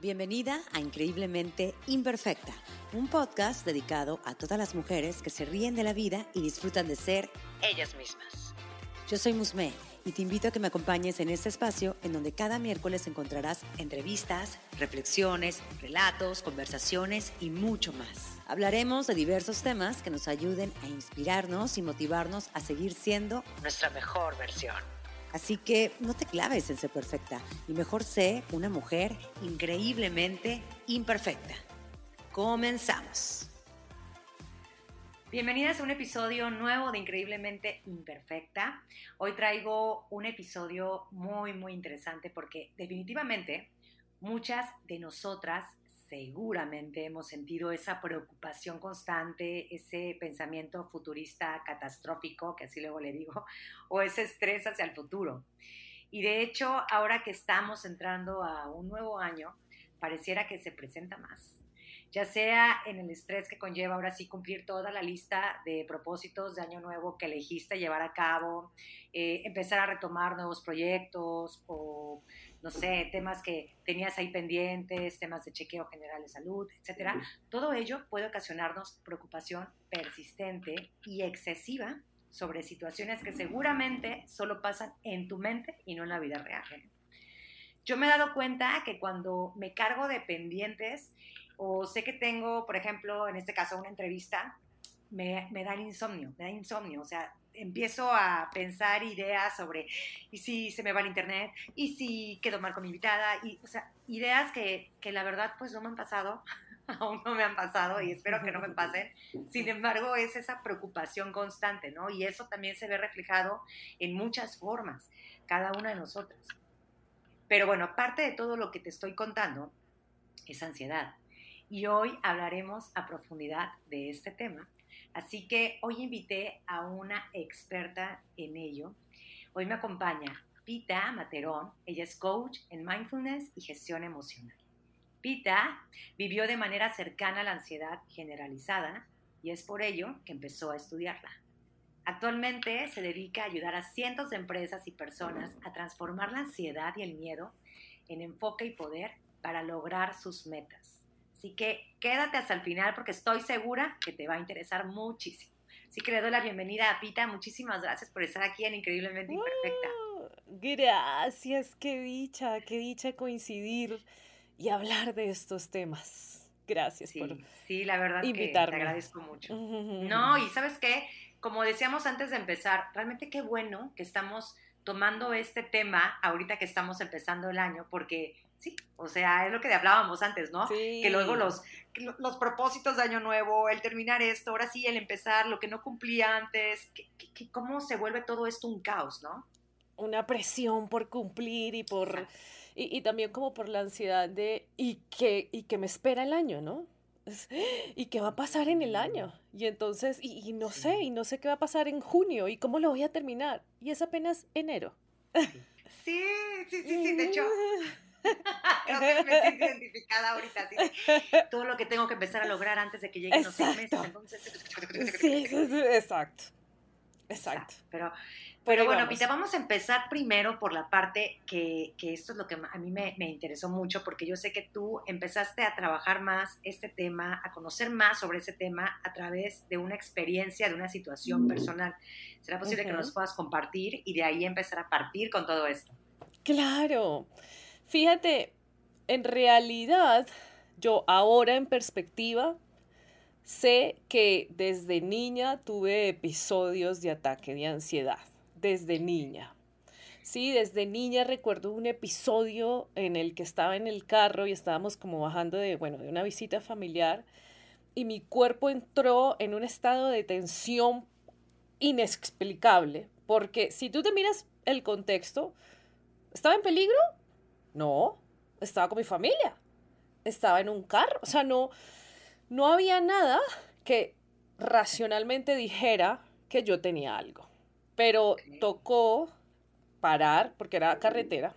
Bienvenida a Increíblemente Imperfecta, un podcast dedicado a todas las mujeres que se ríen de la vida y disfrutan de ser ellas mismas. Yo soy Musme y te invito a que me acompañes en este espacio en donde cada miércoles encontrarás entrevistas, reflexiones, relatos, conversaciones y mucho más. Hablaremos de diversos temas que nos ayuden a inspirarnos y motivarnos a seguir siendo nuestra mejor versión. Así que no te claves en ser perfecta y mejor sé una mujer increíblemente imperfecta. Comenzamos. Bienvenidas a un episodio nuevo de Increíblemente Imperfecta. Hoy traigo un episodio muy, muy interesante porque definitivamente muchas de nosotras seguramente hemos sentido esa preocupación constante, ese pensamiento futurista catastrófico, que así luego le digo, o ese estrés hacia el futuro. Y de hecho, ahora que estamos entrando a un nuevo año, pareciera que se presenta más. Ya sea en el estrés que conlleva ahora sí cumplir toda la lista de propósitos de año nuevo que elegiste llevar a cabo, eh, empezar a retomar nuevos proyectos o no sé, temas que tenías ahí pendientes, temas de chequeo general de salud, etcétera. Todo ello puede ocasionarnos preocupación persistente y excesiva sobre situaciones que seguramente solo pasan en tu mente y no en la vida real. Yo me he dado cuenta que cuando me cargo de pendientes o sé que tengo, por ejemplo, en este caso una entrevista, me, me dan insomnio, me da insomnio, o sea, empiezo a pensar ideas sobre, ¿y si se me va el internet? ¿Y si quedo mal con mi invitada? Y, o sea, ideas que, que la verdad pues no me han pasado, aún no me han pasado y espero que no me pasen. Sin embargo, es esa preocupación constante, ¿no? Y eso también se ve reflejado en muchas formas, cada una de nosotras. Pero bueno, aparte de todo lo que te estoy contando, es ansiedad. Y hoy hablaremos a profundidad de este tema Así que hoy invité a una experta en ello. Hoy me acompaña Pita Materón. Ella es coach en mindfulness y gestión emocional. Pita vivió de manera cercana a la ansiedad generalizada y es por ello que empezó a estudiarla. Actualmente se dedica a ayudar a cientos de empresas y personas a transformar la ansiedad y el miedo en enfoque y poder para lograr sus metas. Así que quédate hasta el final porque estoy segura que te va a interesar muchísimo. Así que le doy la bienvenida a Pita. Muchísimas gracias por estar aquí en Increíblemente Imperfecta. Uh, gracias, qué dicha, qué dicha coincidir y hablar de estos temas. Gracias sí, por sí, la verdad invitarme. Que te agradezco mucho. No, y sabes qué, como decíamos antes de empezar, realmente qué bueno que estamos tomando este tema ahorita que estamos empezando el año, porque Sí, o sea, es lo que hablábamos antes, ¿no? Que luego los, los propósitos de Año Nuevo, el terminar esto, ahora sí, el empezar, lo que no cumplía antes, que, cómo se vuelve todo esto un caos, ¿no? Una presión por cumplir y por... Y, también como por la ansiedad de... ¿y qué, y que me espera el año, no? ¿Y qué va a pasar en el año? Y entonces, y, no sé, y no sé qué va a pasar en junio, y cómo lo voy a terminar. Y es apenas enero. Sí, sí, sí, sí, de hecho... Creo que me siento identificada ahorita. todo lo que tengo que empezar a lograr antes de que lleguen los seis meses. Entonces... Sí, exacto. Exacto. Pero, pero bueno, Pita, vamos a empezar primero por la parte que, que esto es lo que a mí me, me, interesó mucho, porque yo sé que tú empezaste a trabajar más este tema, a conocer más sobre ese tema a través de una experiencia, de una situación personal. ¿Será posible que nos puedas compartir y de ahí empezar a partir con todo esto? Claro. Fíjate, en realidad, yo ahora en perspectiva, sé que desde niña tuve episodios de ataque de ansiedad, desde niña. Sí, desde niña recuerdo un episodio en el que estaba en el carro y estábamos como bajando de, bueno, de una visita familiar y mi cuerpo entró en un estado de tensión inexplicable, porque si tú te miras el contexto, ¿estaba en peligro? No, estaba con mi familia, estaba en un carro, o sea, no, no había nada que racionalmente dijera que yo tenía algo. Pero tocó parar porque era carretera.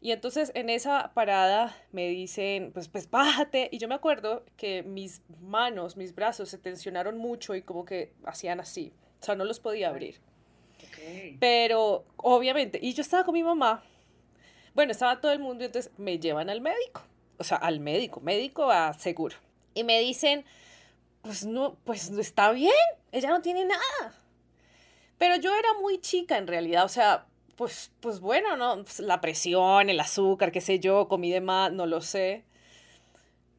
Y entonces en esa parada me dicen, pues, pues bájate. Y yo me acuerdo que mis manos, mis brazos se tensionaron mucho y como que hacían así. O sea, no los podía abrir. Pero obviamente, y yo estaba con mi mamá bueno, estaba todo el mundo entonces me llevan al médico o sea, al médico, médico a seguro. Y me dicen, pues no, pues no está bien, ella no tiene nada. Pero yo era muy chica en realidad, o sea, pues, pues bueno, ¿no? Pues la presión, el azúcar, qué sé yo, comí de más, no lo sé.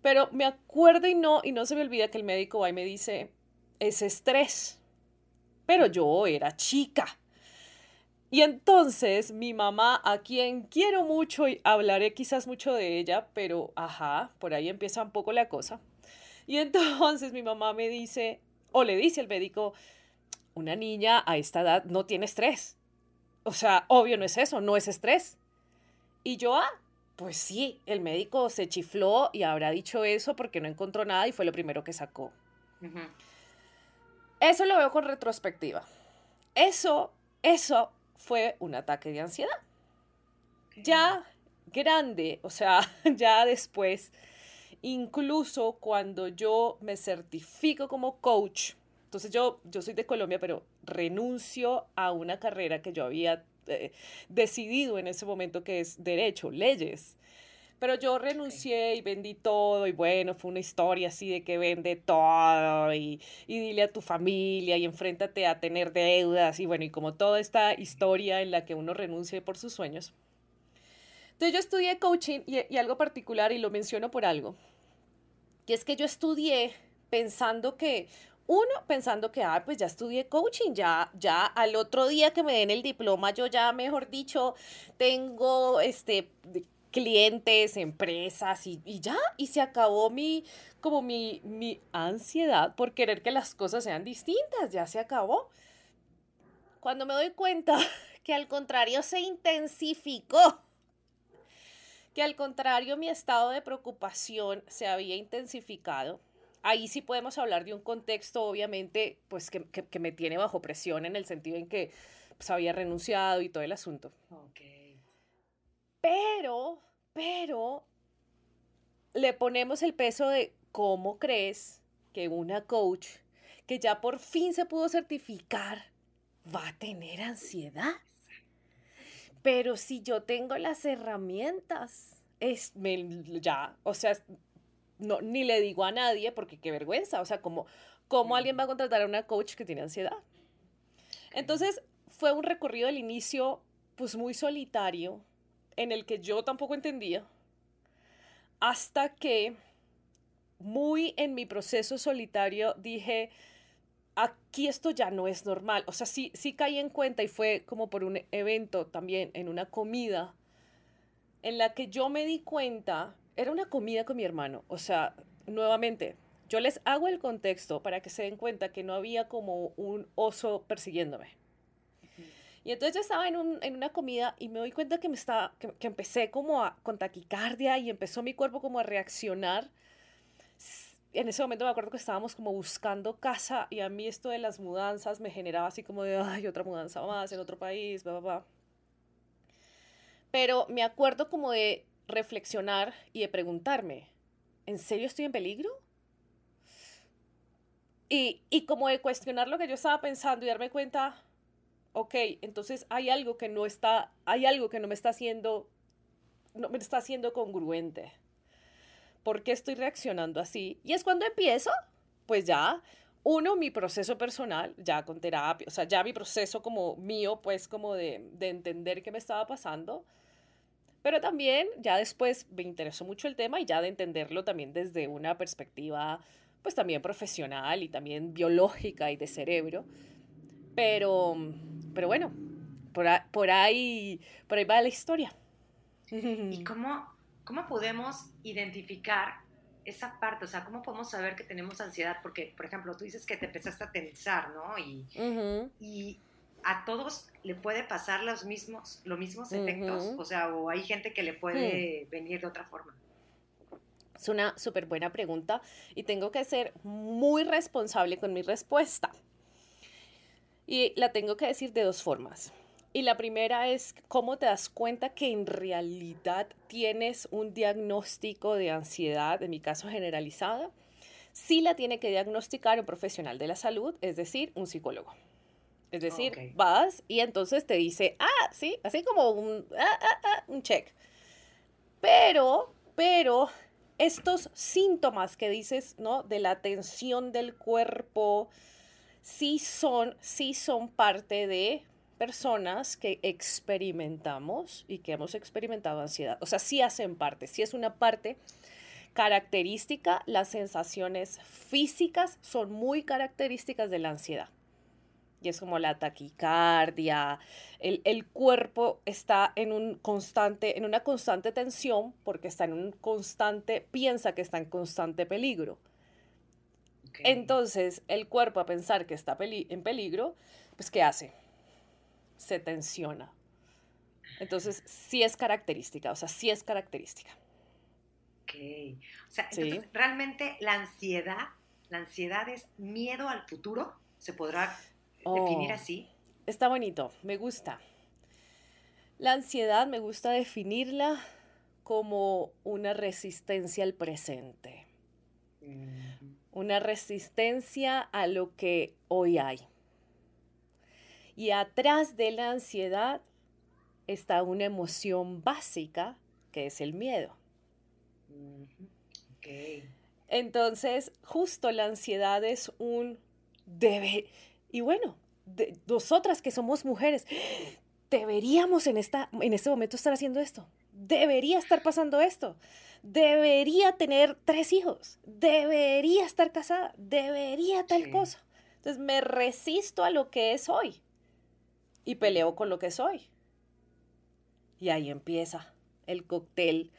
Pero me acuerdo y no, y no se me olvida que el médico va y me dice, es estrés. Pero yo era chica. Y entonces mi mamá, a quien quiero mucho y hablaré quizás mucho de ella, pero ajá, por ahí empieza un poco la cosa. Y entonces mi mamá me dice, o le dice al médico, una niña a esta edad no tiene estrés. O sea, obvio no es eso, no es estrés. Y yo, ah, pues sí, el médico se chifló y habrá dicho eso porque no encontró nada y fue lo primero que sacó. Eso lo veo con retrospectiva. Eso, eso fue un ataque de ansiedad. Ya grande, o sea, ya después, incluso cuando yo me certifico como coach, entonces yo, yo soy de Colombia, pero renuncio a una carrera que yo había eh, decidido en ese momento que es derecho, leyes. Pero yo renuncié y vendí todo y bueno, fue una historia así de que vende todo y, y dile a tu familia y enfréntate a tener deudas y bueno, y como toda esta historia en la que uno renuncia por sus sueños. Entonces yo estudié coaching y, y algo particular y lo menciono por algo. Y es que yo estudié pensando que uno pensando que, ah, pues ya estudié coaching, ya, ya al otro día que me den el diploma, yo ya, mejor dicho, tengo este clientes, empresas y, ya, y se acabó mi, como mi, mi ansiedad por querer que las cosas sean distintas, ya se acabó. Cuando me doy cuenta que al contrario se intensificó, que al contrario mi estado de preocupación se había intensificado, ahí sí podemos hablar de un contexto, obviamente, pues que, que, me tiene bajo presión en el sentido en que pues, había renunciado y todo el asunto. Pero pero le ponemos el peso de cómo crees que una coach que ya por fin se pudo certificar va a tener ansiedad. Pero si yo tengo las herramientas, es ya, o sea, no, ni le digo a nadie porque qué vergüenza, o sea, como cómo alguien va a contratar a una coach que tiene ansiedad. Entonces, fue un recorrido del inicio pues muy solitario, en el que yo tampoco entendía, hasta que muy en mi proceso solitario dije, aquí esto ya no es normal. O sea, sí, sí caí en cuenta y fue como por un evento también, en una comida, en la que yo me di cuenta, era una comida con mi hermano. O sea, nuevamente, yo les hago el contexto para que se den cuenta que no había como un oso persiguiéndome. Y entonces yo estaba en, un, en una comida y me doy cuenta que, me estaba, que, que, empecé como a, con taquicardia y empezó mi cuerpo como a reaccionar. En ese momento me acuerdo que estábamos como buscando casa y a mí esto de las mudanzas me generaba así como de, ay, otra mudanza más en otro país, bla, bla, bla. Pero me acuerdo como de reflexionar y de preguntarme, ¿en serio estoy en peligro? Y, y como de cuestionar lo que yo estaba pensando y darme cuenta, ok, entonces hay algo que no está, hay algo que no me está haciendo, no me está haciendo congruente. ¿Por qué estoy reaccionando así? Y es cuando empiezo, pues ya, uno, mi proceso personal, ya con terapia, o sea, ya mi proceso como mío, pues como de, de entender qué me estaba pasando. Pero también ya después me interesó mucho el tema y ya de entenderlo también desde una perspectiva, pues también profesional y también biológica y de cerebro. Pero, pero bueno, por, ahí, por ahí, por ahí va la historia. ¿Y cómo, cómo podemos identificar esa parte? O sea, ¿cómo podemos saber que tenemos ansiedad? Porque, por ejemplo, tú dices que te empezaste a tensar, ¿no? Y, y a todos le puede pasar los mismos, los mismos efectos. O sea, o hay gente que le puede hmm. venir de otra forma. Es una súper buena pregunta y tengo que ser muy responsable con mi respuesta. Y la tengo que decir de dos formas. Y la primera es cómo te das cuenta que en realidad tienes un diagnóstico de ansiedad, en mi caso generalizada. Sí la tiene que diagnosticar un profesional de la salud, es decir, un psicólogo. Es decir, vas y entonces te dice, ah, sí, así como un, ah, ah, ah, un check. Pero, pero estos síntomas que dices, ¿no? De la tensión del cuerpo, sí son, sí son parte de personas que experimentamos y que hemos experimentado ansiedad. O sea, sí hacen parte, sí es una parte característica, las sensaciones físicas son muy características de la ansiedad. Y es como la taquicardia, el, el, cuerpo está en, un constante, en una constante tensión porque está en un constante, piensa que está en constante peligro. Entonces, el cuerpo a pensar que está en peligro, pues ¿qué hace? Se tensiona. Entonces, sí es característica, o sea, sí es característica. Ok. O sea, entonces, realmente la ansiedad, la ansiedad es miedo al futuro, ¿se podrá definir oh, así? Está bonito, me gusta. La ansiedad me gusta definirla como una resistencia al presente una resistencia a lo que hoy hay. Y atrás de la ansiedad está una emoción básica que es el miedo. Entonces, justo la ansiedad es un debe. Y bueno, nosotras que somos mujeres, deberíamos en, esta, en este momento estar haciendo esto. Debería estar pasando esto debería tener tres hijos, debería estar casada, debería tal cosa. Entonces me resisto a lo que es hoy y peleo con lo que soy. Y ahí empieza el cóctel,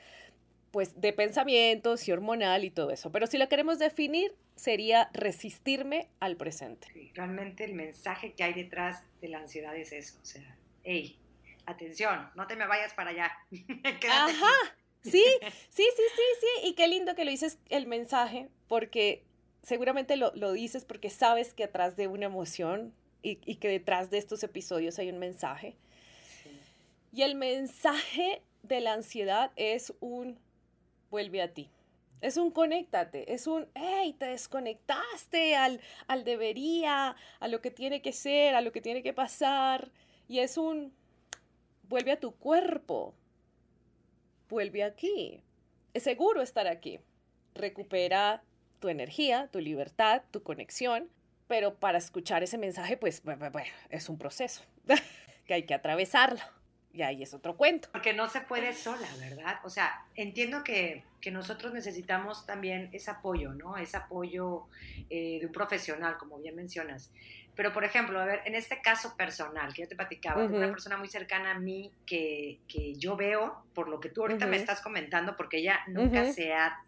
pues de pensamientos y hormonal y todo eso. Pero si lo queremos definir, sería resistirme al presente. realmente el mensaje que hay detrás de la ansiedad es eso. O sea, hey, atención, no te me vayas para allá. Ajá. Sí, sí, sí, sí, sí. Y qué lindo que lo dices el mensaje, porque seguramente lo, dices porque sabes que atrás de una emoción y, que detrás de estos episodios hay un mensaje. Y el mensaje de la ansiedad es un vuelve a ti. Es un conéctate, es un, hey, te desconectaste al, al debería, a lo que tiene que ser, a lo que tiene que pasar. Y es un, vuelve a tu cuerpo, vuelve aquí. Es seguro estar aquí. Recupera tu energía, tu libertad, tu conexión, pero para escuchar ese mensaje, pues es un proceso que hay que atravesarlo. Y ahí es otro cuento. Porque no se puede sola, ¿verdad? O sea, entiendo que, que nosotros necesitamos también ese apoyo, ¿no? Ese apoyo eh, de un profesional, como bien mencionas. Pero, por ejemplo, a ver, en este caso personal, que yo te platicaba, de una persona muy cercana a mí que, que, yo veo, por lo que tú ahorita me estás comentando, porque ella nunca se ha,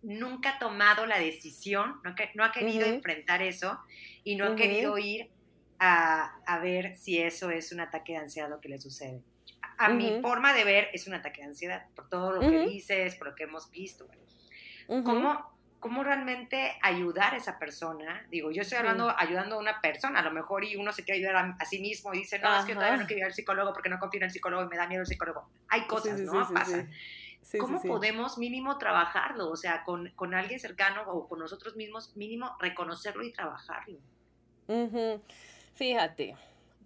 nunca ha tomado la decisión, no, no ha querido enfrentar eso y no ha querido ir a, a, ver si eso es un ataque de ansiedad lo que le sucede. A, mi forma de ver es un ataque de ansiedad, por todo lo que dices, por lo que hemos visto. ¿Cómo, cómo realmente ayudar a esa persona. Digo, yo estoy hablando, ayudando a una persona, a lo mejor y uno se quiere ayudar a, sí mismo y dice, no, es que todavía no quiero ir al psicólogo porque no confío en el psicólogo y me da miedo el psicólogo. Hay cosas, ¿no? Pasan. ¿Cómo podemos mínimo trabajarlo? O sea, con, con, alguien cercano o con nosotros mismos, mínimo reconocerlo y trabajarlo. Fíjate,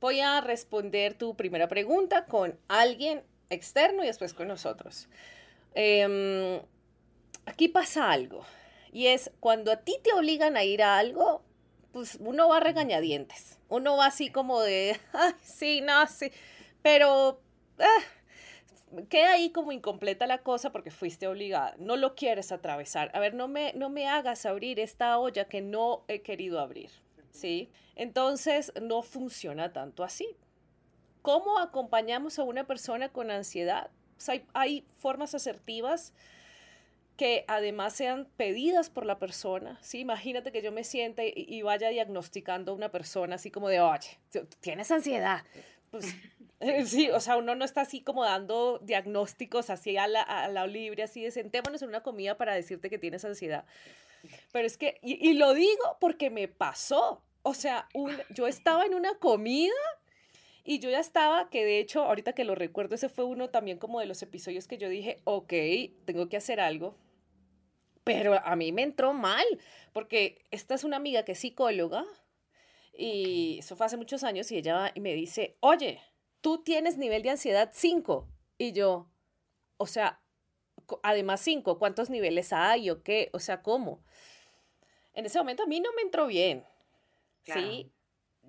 voy a responder tu primera pregunta con alguien externo y después con nosotros. Em, aquí pasa algo. Y es cuando a ti te obligan a ir a algo, pues uno va regañadientes. Uno va así como de, ay, sí, no, sí. Pero ah, queda ahí como incompleta la cosa porque fuiste obligada. No lo quieres atravesar. A ver, no me, no me hagas abrir esta olla que no he querido abrir. ¿Sí? Entonces no funciona tanto así. ¿Cómo acompañamos a una persona con ansiedad? Pues hay, hay formas asertivas que además sean pedidas por la persona, ¿sí? Imagínate que yo me siente y, vaya diagnosticando a una persona así como de, oye, tienes ansiedad. Pues, sí, o sea, uno no está así como dando diagnósticos así a la, a la libre, así de sentémonos en una comida para decirte que tienes ansiedad. Pero es que, y, lo digo porque me pasó. O sea, un, yo estaba en una comida y yo ya estaba, que de hecho, ahorita que lo recuerdo, ese fue uno también como de los episodios que yo dije, ok, tengo que hacer algo pero a mí me entró mal, porque esta es una amiga que es psicóloga y eso fue hace muchos años y ella me dice, oye, tú tienes nivel de ansiedad 5. Y yo, o sea, además cinco, ¿cuántos niveles hay o qué? O sea, ¿cómo? En ese momento a mí no me entró bien. Sí,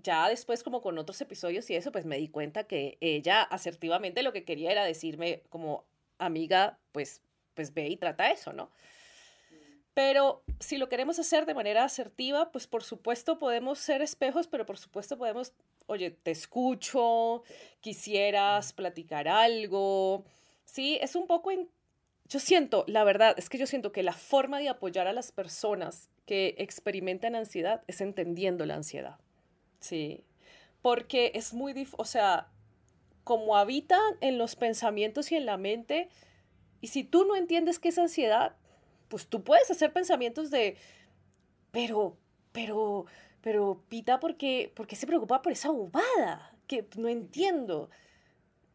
ya después como con otros episodios y eso, pues me di cuenta que ella asertivamente lo que quería era decirme como amiga, pues, pues ve y trata eso, ¿no? Pero si lo queremos hacer de manera asertiva, pues por supuesto podemos ser espejos, pero por supuesto podemos, oye, te escucho, quisieras platicar algo. Sí, es un poco... Yo siento, la verdad, es que yo siento que la forma de apoyar a las personas que experimentan ansiedad es entendiendo la ansiedad. Sí, porque es muy o sea, como habitan en los pensamientos y en la mente, y si tú no entiendes qué es ansiedad, pues tú puedes hacer pensamientos de, pero, pero, pero, Pita, ¿por qué, ¿por qué se preocupa por esa bobada? Que no entiendo.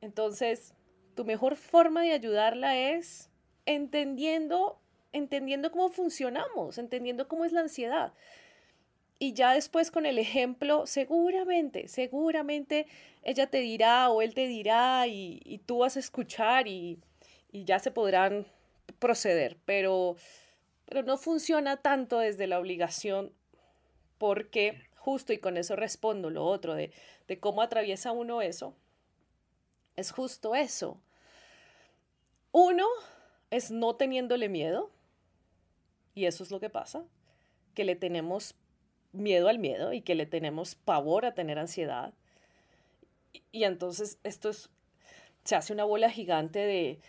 Entonces, tu mejor forma de ayudarla es entendiendo, entendiendo cómo funcionamos, entendiendo cómo es la ansiedad. Y ya después con el ejemplo, seguramente, seguramente ella te dirá o él te dirá y, tú vas a escuchar y, ya se podrán proceder. Pero, pero no funciona tanto desde la obligación porque justo, y con eso respondo lo otro de, de cómo atraviesa uno eso, es justo eso. Uno es no teniéndole miedo, y eso es lo que pasa, que le tenemos miedo al miedo y que le tenemos pavor a tener ansiedad. Y, entonces esto es, se hace una bola gigante de,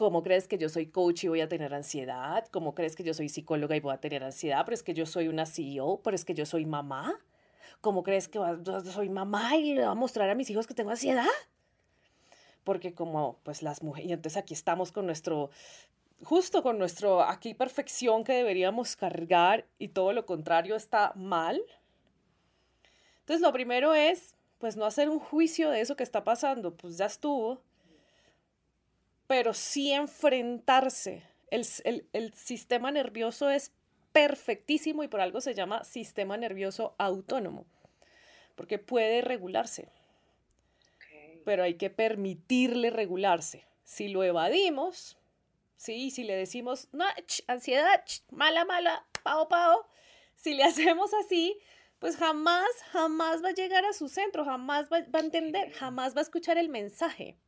¿cómo crees que yo soy coach y voy a tener ansiedad? ¿Cómo crees que yo soy psicóloga y voy a tener ansiedad? Pero es que yo soy una CEO, pero es que yo soy mamá. ¿Cómo crees que soy mamá y le voy a mostrar a mis hijos que tengo ansiedad? Porque como pues las mujeres, y entonces aquí estamos con nuestro justo con nuestro aquí perfección que deberíamos cargar y todo lo contrario está mal. Entonces lo primero es, pues no hacer un juicio de eso que está pasando, pues ya estuvo, pero sí enfrentarse. El, el sistema nervioso es perfectísimo y por algo se llama sistema nervioso autónomo, porque puede regularse, pero hay que permitirle regularse. Si lo evadimos, ¿sí? Si le decimos, no, ansiedad, mala, mala, pao, pao, si le hacemos así, pues jamás, jamás va a llegar a su centro, jamás va, a entender, jamás va a escuchar el mensaje.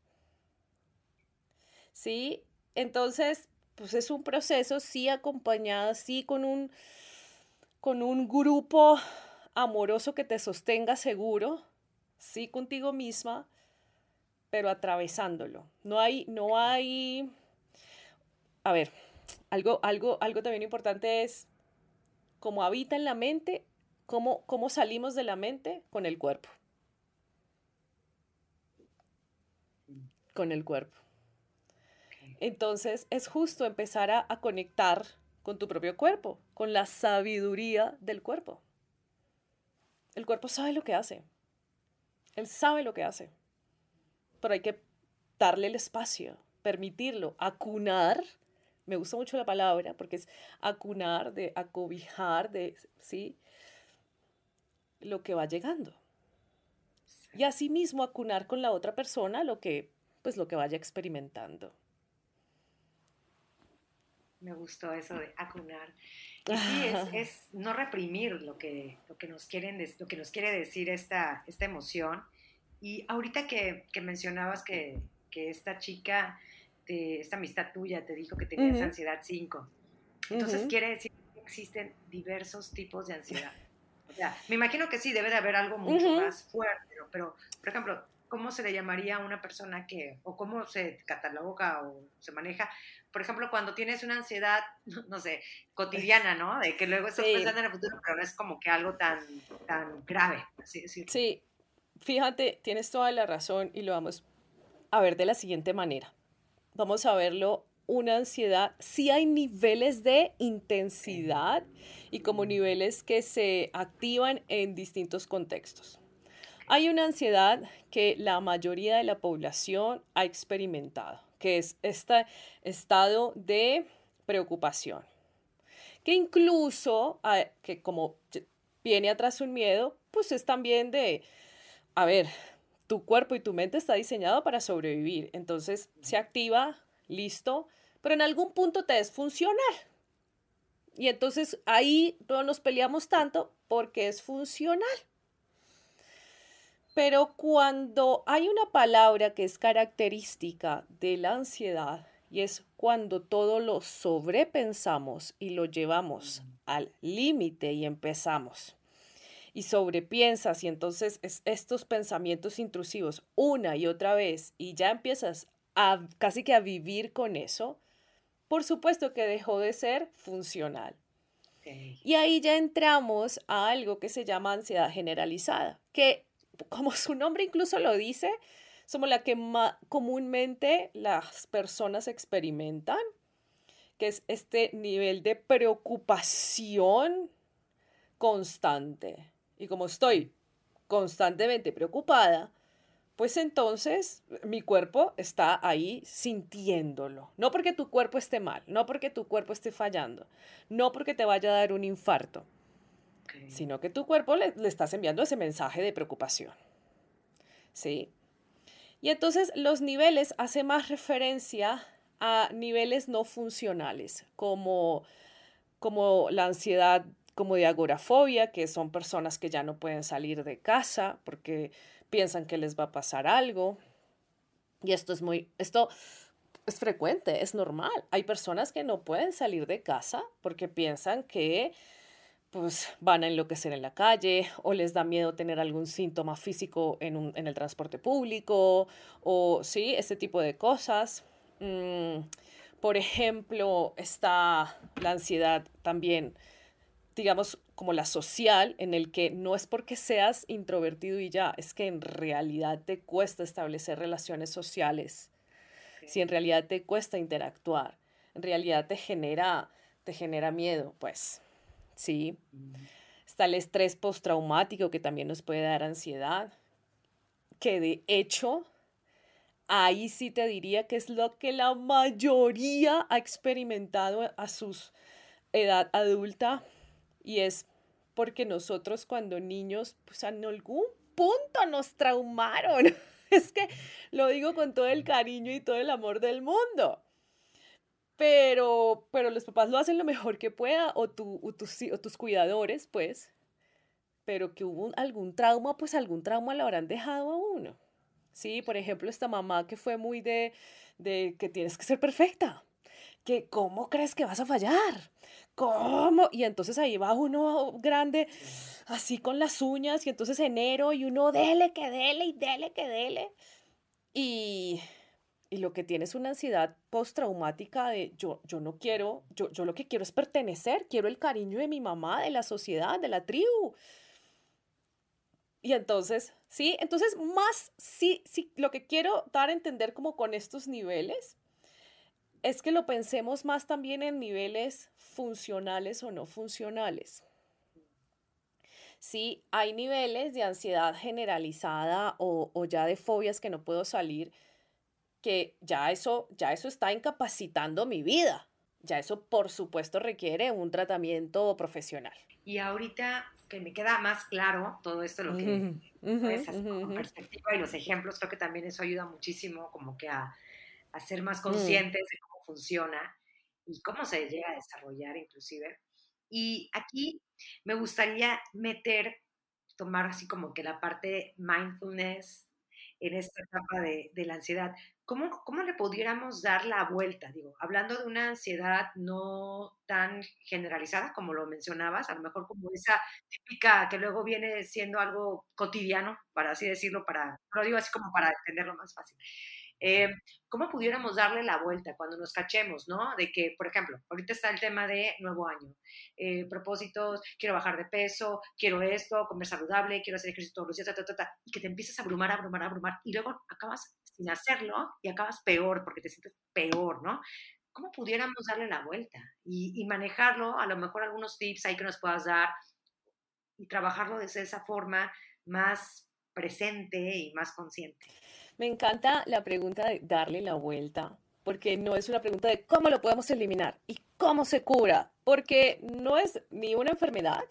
¿Sí? Entonces, pues es un proceso, sí acompañado, sí con un, con un grupo amoroso que te sostenga seguro, sí contigo misma, pero atravesándolo. No hay, no hay, a ver, algo, algo, algo también importante es cómo habita en la mente, cómo, cómo salimos de la mente con el cuerpo. Con el cuerpo. Entonces es justo empezar a, a conectar con tu propio cuerpo, con la sabiduría del cuerpo. El cuerpo sabe lo que hace. Él sabe lo que hace. Pero hay que darle el espacio, permitirlo, acunar me gusta mucho la palabra porque es acunar, de acobijar, de, ¿sí? Lo que va llegando. Y asimismo acunar con la otra persona lo que, pues lo que vaya experimentando. Me gustó eso de acunar. Y sí, es, es, no reprimir lo que, lo que, nos, quieren, lo que nos quiere decir esta, esta emoción. Y ahorita que, que mencionabas que, que esta chica esta amistad tuya te dijo que tenías ansiedad 5. Entonces quiere decir que existen diversos tipos de ansiedad. O sea, me imagino que sí, debe de haber algo mucho más fuerte, pero, por ejemplo, ¿cómo se le llamaría a una persona que, o cómo se cataloga o se maneja? Por ejemplo, cuando tienes una ansiedad, no sé, cotidiana, ¿no? De que luego estás pensando en el futuro, pero no es como que algo tan, tan grave, así. Sí, fíjate, tienes toda la razón y lo vamos a ver de la siguiente manera vamos a verlo, una ansiedad, sí hay niveles de intensidad y como niveles que se activan en distintos contextos. Hay una ansiedad que la mayoría de la población ha experimentado, que es este estado de preocupación, que incluso, ah, que como viene atrás un miedo, pues es también de, a ver, tu cuerpo y tu mente está diseñado para sobrevivir. Entonces se activa, listo, pero en algún punto te es funcional. Y entonces ahí no nos peleamos tanto porque es funcional. Pero cuando hay una palabra que es característica de la ansiedad y es cuando todo lo sobrepensamos y lo llevamos al límite y empezamos y sobrepiensas y entonces estos pensamientos intrusivos una y otra vez y ya empiezas a casi que a vivir con eso, por supuesto que dejó de ser funcional. Y ahí ya entramos a algo que se llama ansiedad generalizada, que como su nombre incluso lo dice, somos la que comúnmente las personas experimentan, que es este nivel de preocupación constante. Y como estoy constantemente preocupada, pues entonces mi cuerpo está ahí sintiéndolo. No porque tu cuerpo esté mal, no porque tu cuerpo esté fallando, no porque te vaya a dar un infarto, sino que tu cuerpo le, le, estás enviando ese mensaje de preocupación. ¿Sí? Y entonces los niveles hace más referencia a niveles no funcionales, como, como la ansiedad, como de agorafobia, que son personas que ya no pueden salir de casa porque piensan que les va a pasar algo. Y esto es muy, esto es frecuente, es normal. Hay personas que no pueden salir de casa porque piensan que pues van a enloquecer en la calle o les da miedo tener algún síntoma físico en, un, en el transporte público o sí, ese tipo de cosas. Mm, por ejemplo, está la ansiedad también digamos, como la social, en el que no es porque seas introvertido y ya, es que en realidad te cuesta establecer relaciones sociales, si en realidad te cuesta interactuar, en realidad te genera, te genera miedo, pues, sí. Está el estrés postraumático que también nos puede dar ansiedad, que de hecho, ahí sí te diría que es lo que la mayoría ha experimentado a su edad adulta y es porque nosotros cuando niños, pues en algún punto nos traumaron. Es que lo digo con todo el cariño y todo el amor del mundo. Pero, pero los papás lo hacen lo mejor que pueda, o, tu, o, tus, o tus cuidadores, pues. Pero que hubo algún trauma, pues algún trauma lo habrán dejado a uno. Sí, por ejemplo, esta mamá que fue muy de, de que tienes que ser perfecta. Que cómo crees que vas a fallar ¿cómo? Y entonces ahí va uno grande, así con las uñas, y entonces enero, y uno dele, que dele, y dele, que dele. Y, y lo que tiene es una ansiedad postraumática de yo, yo no quiero, yo, yo lo que quiero es pertenecer, quiero el cariño de mi mamá, de la sociedad, de la tribu. Y entonces, sí, entonces más, sí, sí, lo que quiero dar a entender como con estos niveles es que lo pensemos más también en niveles funcionales o no funcionales. Sí, hay niveles de ansiedad generalizada o, ya de fobias que no puedo salir, que ya eso, ya eso está incapacitando mi vida. Ya eso, por supuesto, requiere un tratamiento profesional. Y ahorita que me queda más claro todo esto, lo que es perspectiva y los ejemplos, creo que también eso ayuda muchísimo como que a, a ser más mm. conscientes de cómo funciona y cómo se llega a desarrollar inclusive. Y aquí me gustaría meter, tomar así como que la parte mindfulness en esta etapa de, de la ansiedad. ¿Cómo, ¿Cómo, le pudiéramos dar la vuelta? Digo, hablando de una ansiedad no tan generalizada como lo mencionabas, a lo mejor como esa típica que luego viene siendo algo cotidiano, para así decirlo, para, lo digo así como para entenderlo más fácil. Eh, ¿Cómo pudiéramos darle la vuelta cuando nos cachemos, ¿no? De que, por ejemplo, ahorita está el tema de nuevo año, eh, propósitos, quiero bajar de peso, quiero esto, comer saludable, quiero hacer ejercicio todos los días, y que te empiezas a abrumar, abrumar, abrumar, y luego acabas sin hacerlo y acabas peor porque te sientes peor, ¿no? ¿Cómo pudiéramos darle la vuelta y, y manejarlo? A lo mejor algunos tips ahí que nos puedas dar y trabajarlo de esa forma más presente y más consciente. Me encanta la pregunta de darle la vuelta, porque no es una pregunta de cómo lo podemos eliminar y cómo se cura, porque no es ni una enfermedad,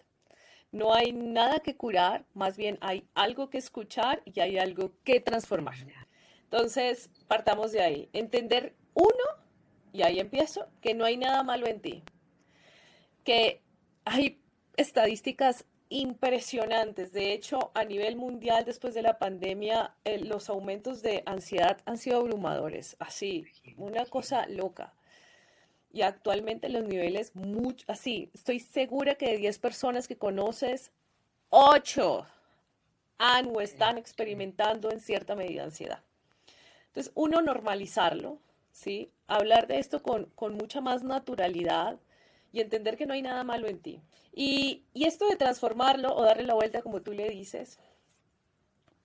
no hay nada que curar, más bien hay algo que escuchar y hay algo que transformar. Entonces, partamos de ahí. Entender, uno, y ahí empiezo, que no hay nada malo en ti, que hay estadísticas impresionantes. De hecho, a nivel mundial, después de la pandemia, eh, los aumentos de ansiedad han sido abrumadores, así, una cosa loca. Y actualmente los niveles, mucho, así, estoy segura que de 10 personas que conoces, 8 han o están experimentando en cierta medida ansiedad. Entonces, uno, normalizarlo, ¿sí? Hablar de esto con, con mucha más naturalidad y entender que no hay nada malo en ti. Y, y esto de transformarlo o darle la vuelta, como tú le dices,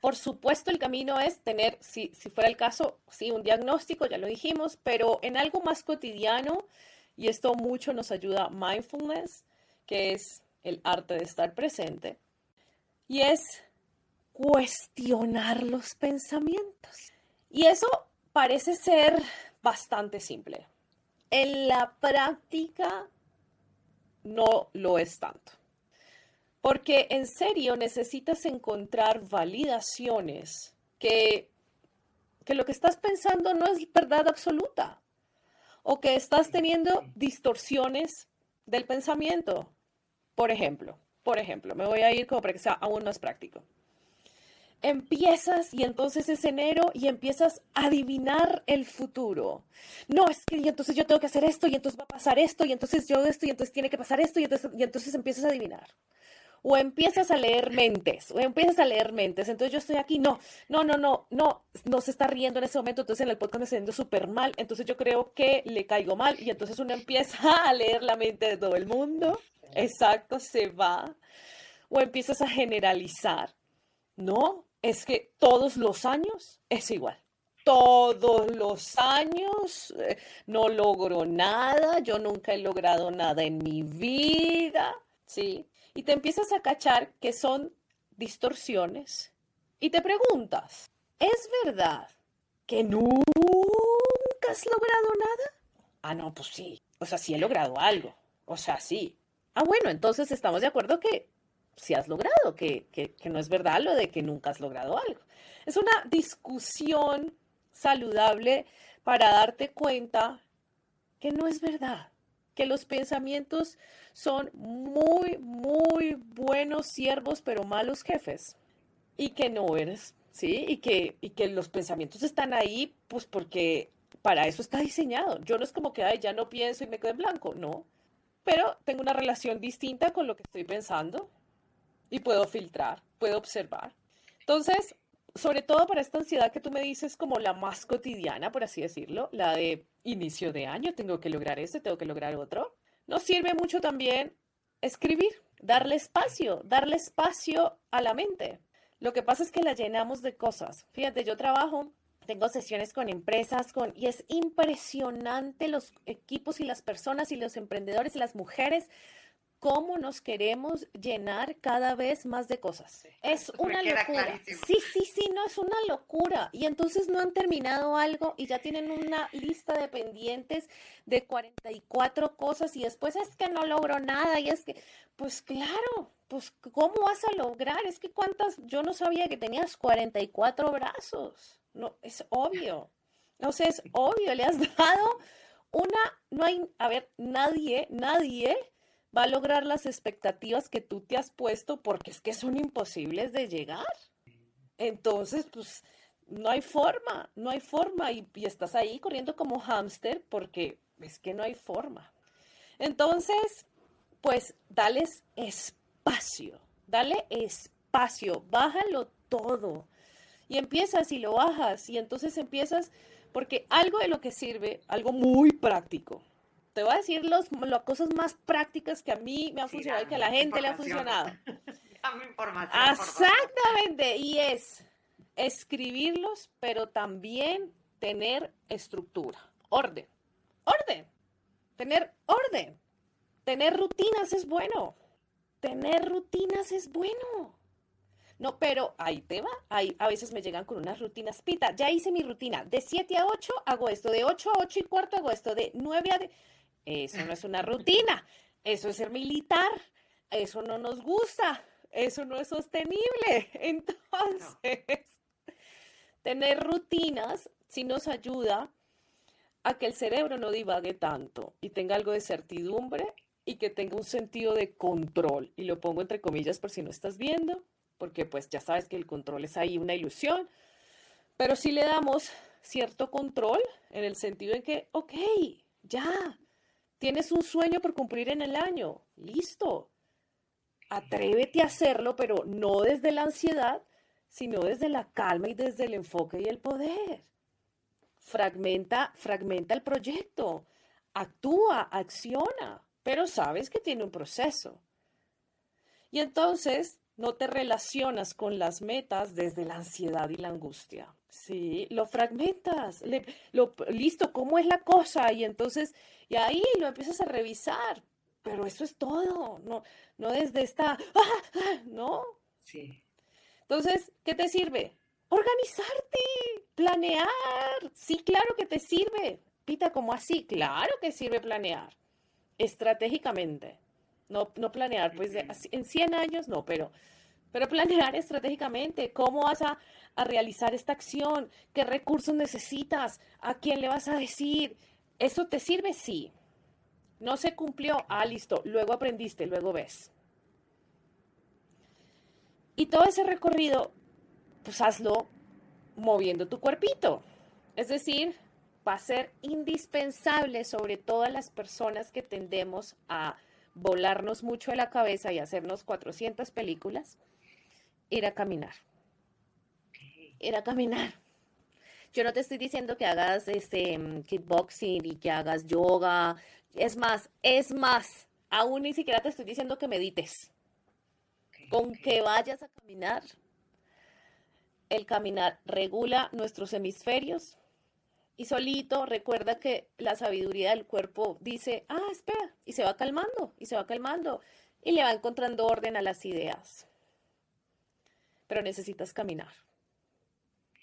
por supuesto, el camino es tener, si, si, fuera el caso, sí, un diagnóstico, ya lo dijimos, pero en algo más cotidiano, y esto mucho nos ayuda mindfulness, que es el arte de estar presente, y es cuestionar los pensamientos. Y eso parece ser bastante simple. En la práctica no lo es tanto. Porque en serio necesitas encontrar validaciones que, que lo que estás pensando no es verdad absoluta o que estás teniendo distorsiones del pensamiento. Por ejemplo, por ejemplo, me voy a ir como para que sea aún más práctico empiezas y entonces es enero y empiezas a adivinar el futuro. No, es que y entonces yo tengo que hacer esto y entonces va a pasar esto y entonces yo esto y entonces tiene que pasar esto y entonces, y entonces empiezas a adivinar. O empiezas a leer mentes, o empiezas a leer mentes. Entonces yo estoy aquí, no, no, no, no, no, no se está riendo en ese momento, entonces en el podcast me está yendo súper mal, entonces yo creo que le caigo mal y entonces uno empieza a leer la mente de todo el mundo. Exacto, se va. O empiezas a generalizar. No, es que todos los años es igual. Todos los años eh, no logro nada, yo nunca he logrado nada en mi vida, ¿sí? Y te empiezas a cachar que son distorsiones y te preguntas, ¿es verdad que nunca has logrado nada? Ah, no, pues sí. O sea, sí he logrado algo. O sea, sí. Ah, bueno, entonces estamos de acuerdo que si has logrado, que, no es verdad lo de que nunca has logrado algo. Es una discusión saludable para darte cuenta que no es verdad, que los pensamientos son muy, muy buenos siervos, pero malos jefes, y que no eres, ¿sí? Y que, y que los pensamientos están ahí, pues porque para eso está diseñado. Yo no es como que, ay, ya no pienso y me quedo en blanco, no. Pero tengo una relación distinta con lo que estoy pensando, y puedo filtrar, puedo observar. Entonces, sobre todo para esta ansiedad que tú me dices como la más cotidiana, por así decirlo, la de inicio de año, tengo que lograr este, tengo que lograr otro, nos sirve mucho también escribir, darle espacio, darle espacio a la mente. Lo que pasa es que la llenamos de cosas. Fíjate, yo trabajo, tengo sesiones con empresas, con, y es impresionante los equipos y las personas y los emprendedores las mujeres cómo nos queremos llenar cada vez más de cosas. es una locura. Sí, sí, sí, no es una locura. Y entonces no han terminado algo y ya tienen una lista de pendientes de 44 cosas y después es que no logro nada y es que, pues claro, pues ¿cómo vas a lograr? Es que cuántas, yo no sabía que tenías 44 brazos. No, es obvio. No sé, es obvio, le has dado una, no hay, a ver, nadie, nadie va a lograr las expectativas que tú te has puesto porque es que son imposibles de llegar. Entonces, pues no hay forma, no hay forma y, estás ahí corriendo como hámster porque es que no hay forma. Entonces, pues dales espacio, dale espacio, bájalo todo. Y empiezas y lo bajas y entonces empiezas, porque algo de lo que sirve, algo muy práctico, te voy a decir los, las cosas más prácticas que a mí me han funcionado y que a la gente le ha funcionado. información. Exactamente, y es escribirlos, pero también tener estructura, orden, orden, tener orden, tener rutinas es bueno, tener rutinas es bueno. No, pero ahí te va. Ahí a veces me llegan con unas rutinas. Pita, ya hice mi rutina. De 7 a 8 hago esto. De 8 a 8 y cuarto hago esto. De 9 a... Eso no es una rutina, eso es ser militar, eso no nos gusta, eso no es sostenible. Entonces, tener rutinas sí nos ayuda a que el cerebro no divague tanto y tenga algo de certidumbre y que tenga un sentido de control. Y lo pongo entre comillas por si no estás viendo, porque pues ya sabes que el control es ahí una ilusión, pero si le damos cierto control en el sentido en que, ok, ya, tienes un sueño por cumplir en el año, listo. Atrévete a hacerlo, pero no desde la ansiedad, sino desde la calma y desde el enfoque y el poder. Fragmenta, fragmenta el proyecto, actúa, acciona pero sabes que tiene un proceso. Y entonces no te relacionas con las metas desde la ansiedad y la angustia. Sí, lo fragmentas, lo, listo, ¿cómo es la cosa? Y entonces, y ahí lo empiezas a revisar. Pero eso es todo, no, no desde esta, ¡ah! ¡ah! ¿no? Sí. Entonces, ¿qué te sirve? Organizarte, planear. Sí, claro que te sirve. Pita, como así? Claro que sirve planear estratégicamente. No, no planear, pues en 100 años no, pero, pero planear estratégicamente cómo vas a, a realizar esta acción, qué recursos necesitas, a quién le vas a decir. ¿Eso te sirve? Sí. No se cumplió. Ah, listo. Luego aprendiste, luego ves. Y todo ese recorrido, pues hazlo moviendo tu cuerpito. Es decir, va a ser indispensable, sobre todas las personas que tendemos a volarnos mucho de la cabeza y hacernos 400 películas, ir a caminar. Ir a caminar. Yo no te estoy diciendo que hagas este kickboxing y que hagas yoga. Es más, es más, aún ni siquiera te estoy diciendo que medites. Con que vayas a caminar. El caminar regula nuestros hemisferios, y solito recuerda que la sabiduría del cuerpo dice, ah, espera, y se va calmando, y se va calmando, y le va encontrando orden a las ideas. Pero necesitas caminar.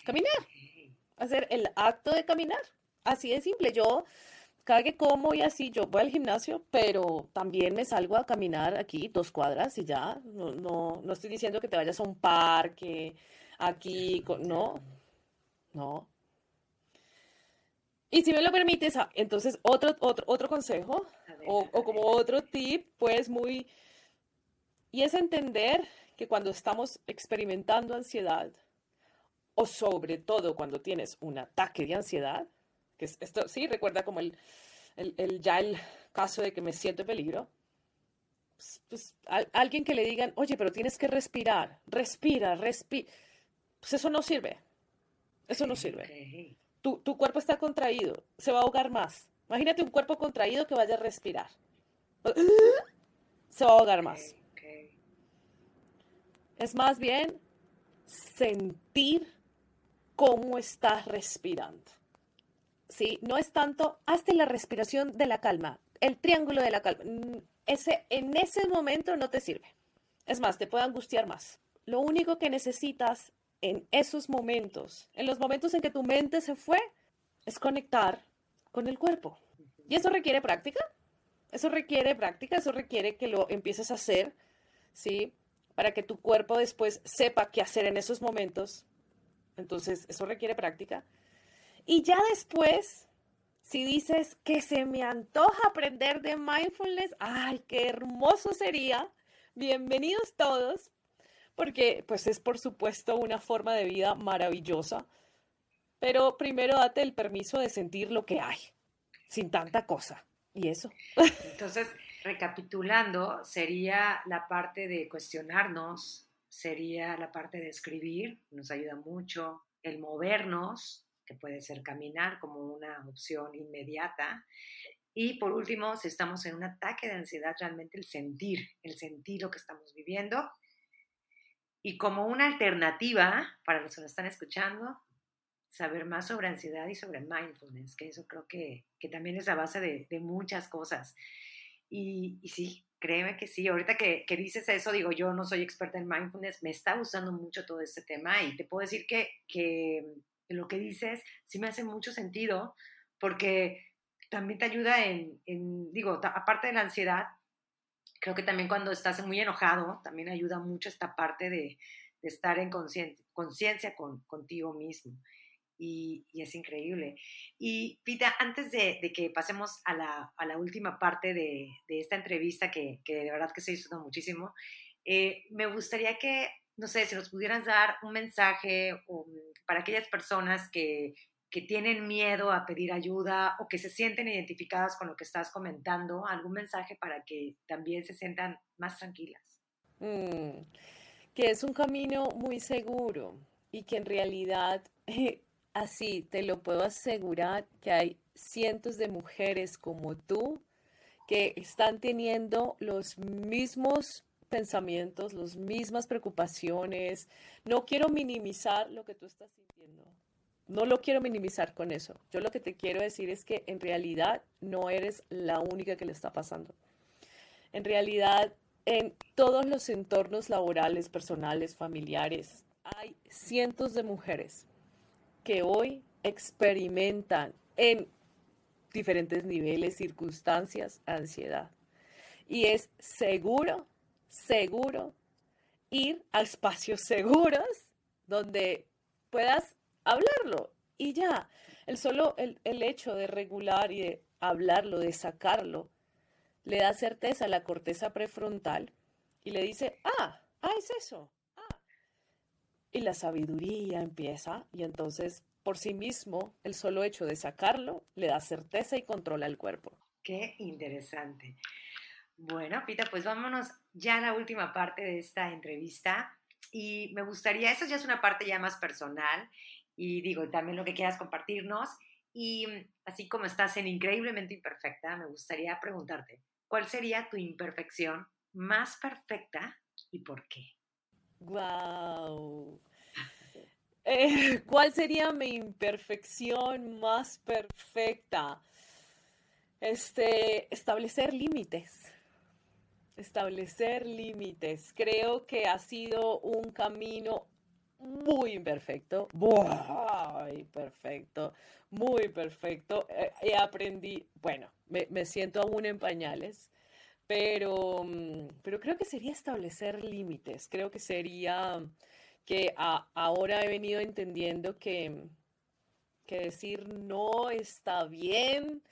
Caminar. Hacer el acto de caminar. Así de simple. Yo, cada que como y así, yo voy al gimnasio, pero también me salgo a caminar aquí dos cuadras y ya. No, no, no estoy diciendo que te vayas a un parque, aquí, no, no. Y si me lo permites, ah, entonces otro, otro, otro consejo o, o, como otro tip, pues muy... Y es entender que cuando estamos experimentando ansiedad, o sobre todo cuando tienes un ataque de ansiedad, que es esto, sí, recuerda como el, el, el ya el caso de que me siento en peligro, pues, pues alguien que le digan, oye, pero tienes que respirar, respira, respira, pues eso no sirve, eso no sirve tu, cuerpo está contraído, se va a ahogar más. Imagínate un cuerpo contraído que vaya a respirar. Se va a ahogar más. Es más bien sentir cómo estás respirando. ¿Sí? No es tanto, hazte la respiración de la calma, el triángulo de la calma. Ese, en ese momento no te sirve. Es más, te puede angustiar más. Lo único que necesitas en esos momentos, en los momentos en que tu mente se fue, es conectar con el cuerpo. Y eso requiere práctica. Eso requiere práctica, eso requiere que lo empieces a hacer, ¿sí? Para que tu cuerpo después sepa qué hacer en esos momentos. Entonces, eso requiere práctica. Y ya después, si dices que se me antoja aprender de mindfulness, ay, qué hermoso sería. Bienvenidos todos porque pues es por supuesto una forma de vida maravillosa, pero primero date el permiso de sentir lo que hay, sin tanta cosa. Y eso. Entonces, recapitulando, sería la parte de cuestionarnos, sería la parte de escribir, nos ayuda mucho, el movernos, que puede ser caminar como una opción inmediata. Y por último, si estamos en un ataque de ansiedad, realmente el sentir, el sentir lo que estamos viviendo y como una alternativa para los que nos están escuchando, saber más sobre ansiedad y sobre mindfulness, que eso creo que, que también es la base de, muchas cosas. Y, sí, créeme que sí, ahorita que, que, dices eso, digo, yo no soy experta en mindfulness, me está gustando mucho todo este tema y te puedo decir que, que lo que dices sí me hace mucho sentido porque también te ayuda en, digo, aparte de la ansiedad, creo que también cuando estás muy enojado, también ayuda mucho esta parte de, de estar en conciencia con, contigo mismo. Y, es increíble. Y Pita, antes de, que pasemos a la, última parte de, esta entrevista, que, de verdad que se disfrutó muchísimo, eh, me gustaría que, no sé, si nos pudieras dar un mensaje um, para aquellas personas que, tienen miedo a pedir ayuda o que se sienten identificadas con lo que estás comentando, algún mensaje para que también se sientan más tranquilas. Mm, que es un camino muy seguro y que en realidad Así te lo puedo asegurar que hay cientos de mujeres como tú que están teniendo los mismos pensamientos, las mismas preocupaciones. No quiero minimizar lo que tú estás sintiendo. No lo quiero minimizar con eso. Yo lo que te quiero decir es que en realidad no eres la única que le está pasando. En realidad, en todos los entornos laborales, personales, familiares, hay cientos de mujeres que hoy experimentan en diferentes niveles, circunstancias, ansiedad. Y es seguro, seguro ir a espacios seguros donde puedas hablarlo y ya. El solo el, el hecho de regular y de hablarlo, de sacarlo, le da certeza a la corteza prefrontal y le dice, ah, ah, es eso y la sabiduría empieza y entonces por sí mismo el solo hecho de sacarlo le da certeza y controla el cuerpo. Qué interesante. Bueno, Pita, pues vámonos ya a la última parte de esta entrevista y me gustaría, eso ya es una parte ya más personal y digo, también lo que quieras compartirnos y así como estás en increíblemente imperfecta, me gustaría preguntarte, ¿cuál sería tu imperfección más perfecta y por qué? Wow. Eh, ¿Cuál sería mi imperfección más perfecta? Este, establecer límites. Establecer límites. Creo que ha sido un camino muy imperfecto. Muy perfecto. Muy perfecto. Eh, he aprendí, bueno, me, me siento aún en pañales pero, mm, pero creo que sería establecer límites, creo que sería que ahora he venido entendiendo que, que decir no está bien,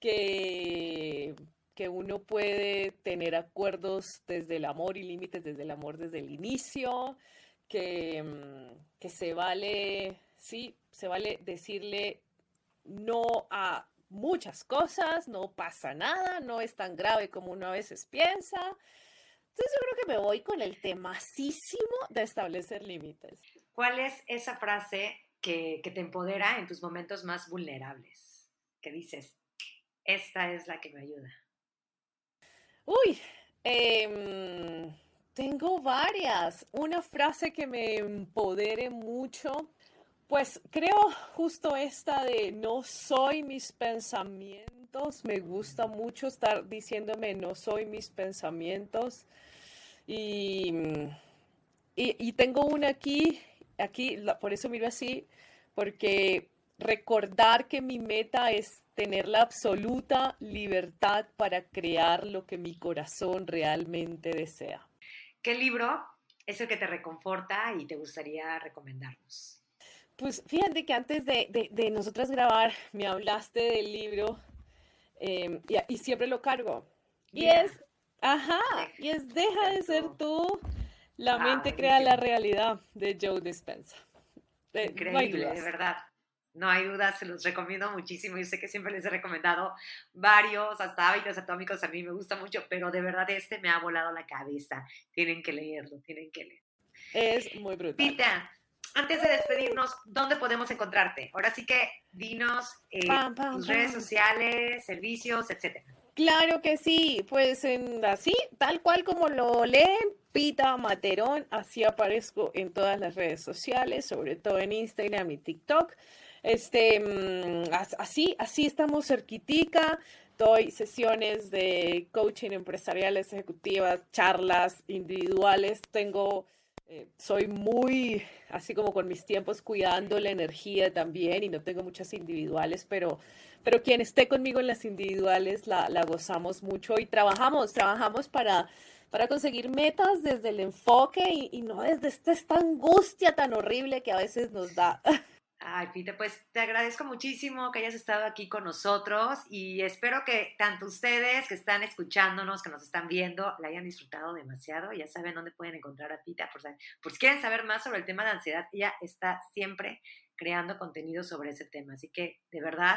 que, que uno puede tener acuerdos desde el amor y límites desde el amor desde el inicio, que, mm, que se vale, sí, se vale decirle no a muchas cosas, no pasa nada, no es tan grave como uno a veces piensa. Entonces yo creo que me voy con el temasísimo de establecer límites. ¿Cuál es esa frase que, te empodera en tus momentos más vulnerables? Que dices, esta es la que me ayuda. Uy, em, tengo varias. Una frase que me empodere mucho pues creo justo esta de no soy mis pensamientos. Me gusta mucho estar diciéndome no soy mis pensamientos. Y, y, tengo una aquí, aquí, por eso miro así, porque recordar que mi meta es tener la absoluta libertad para crear lo que mi corazón realmente desea. ¿Qué libro es el que te reconforta y te gustaría recomendarnos? Pues fíjate que antes de, nosotras grabar me hablaste del libro em, y, siempre lo cargo. Y es, ajá, y es Deja de ser tú, la mente crea la realidad de Joe Dispensa. Increíble, de verdad. No hay dudas, se los recomiendo muchísimo. Yo sé que siempre les he recomendado varios, hasta hábitos atómicos, a mí me gusta mucho, pero de verdad este me ha volado la cabeza. Tienen que leerlo, tienen que leer. Es muy brutal. Pita, antes de despedirnos, ¿dónde podemos encontrarte? Ahora sí que dinos eh, tus redes sociales, servicios, etcétera. Claro que sí, pues en así, tal cual como lo leen, Pita Materón, así aparezco en todas las redes sociales, sobre todo en Instagram y TikTok. Este, mm, así, así estamos cerquitica. Doy sesiones de coaching empresariales, ejecutivas, charlas individuales. Tengo eh, soy muy, así como con mis tiempos, cuidando la energía también y no tengo muchas individuales, pero, pero quien esté conmigo en las individuales la, la gozamos mucho y trabajamos, trabajamos para, para conseguir metas desde el enfoque y, no desde esta, esta angustia tan horrible que a veces nos da. Ay, Pita, pues te agradezco muchísimo que hayas estado aquí con nosotros y espero que tanto ustedes que están escuchando,nos que nos están viendo, la hayan disfrutado demasiado. Ya saben dónde pueden encontrar a Pita, por, por si quieren saber más sobre el tema de ansiedad, ella está siempre creando contenido sobre ese tema. Así que de verdad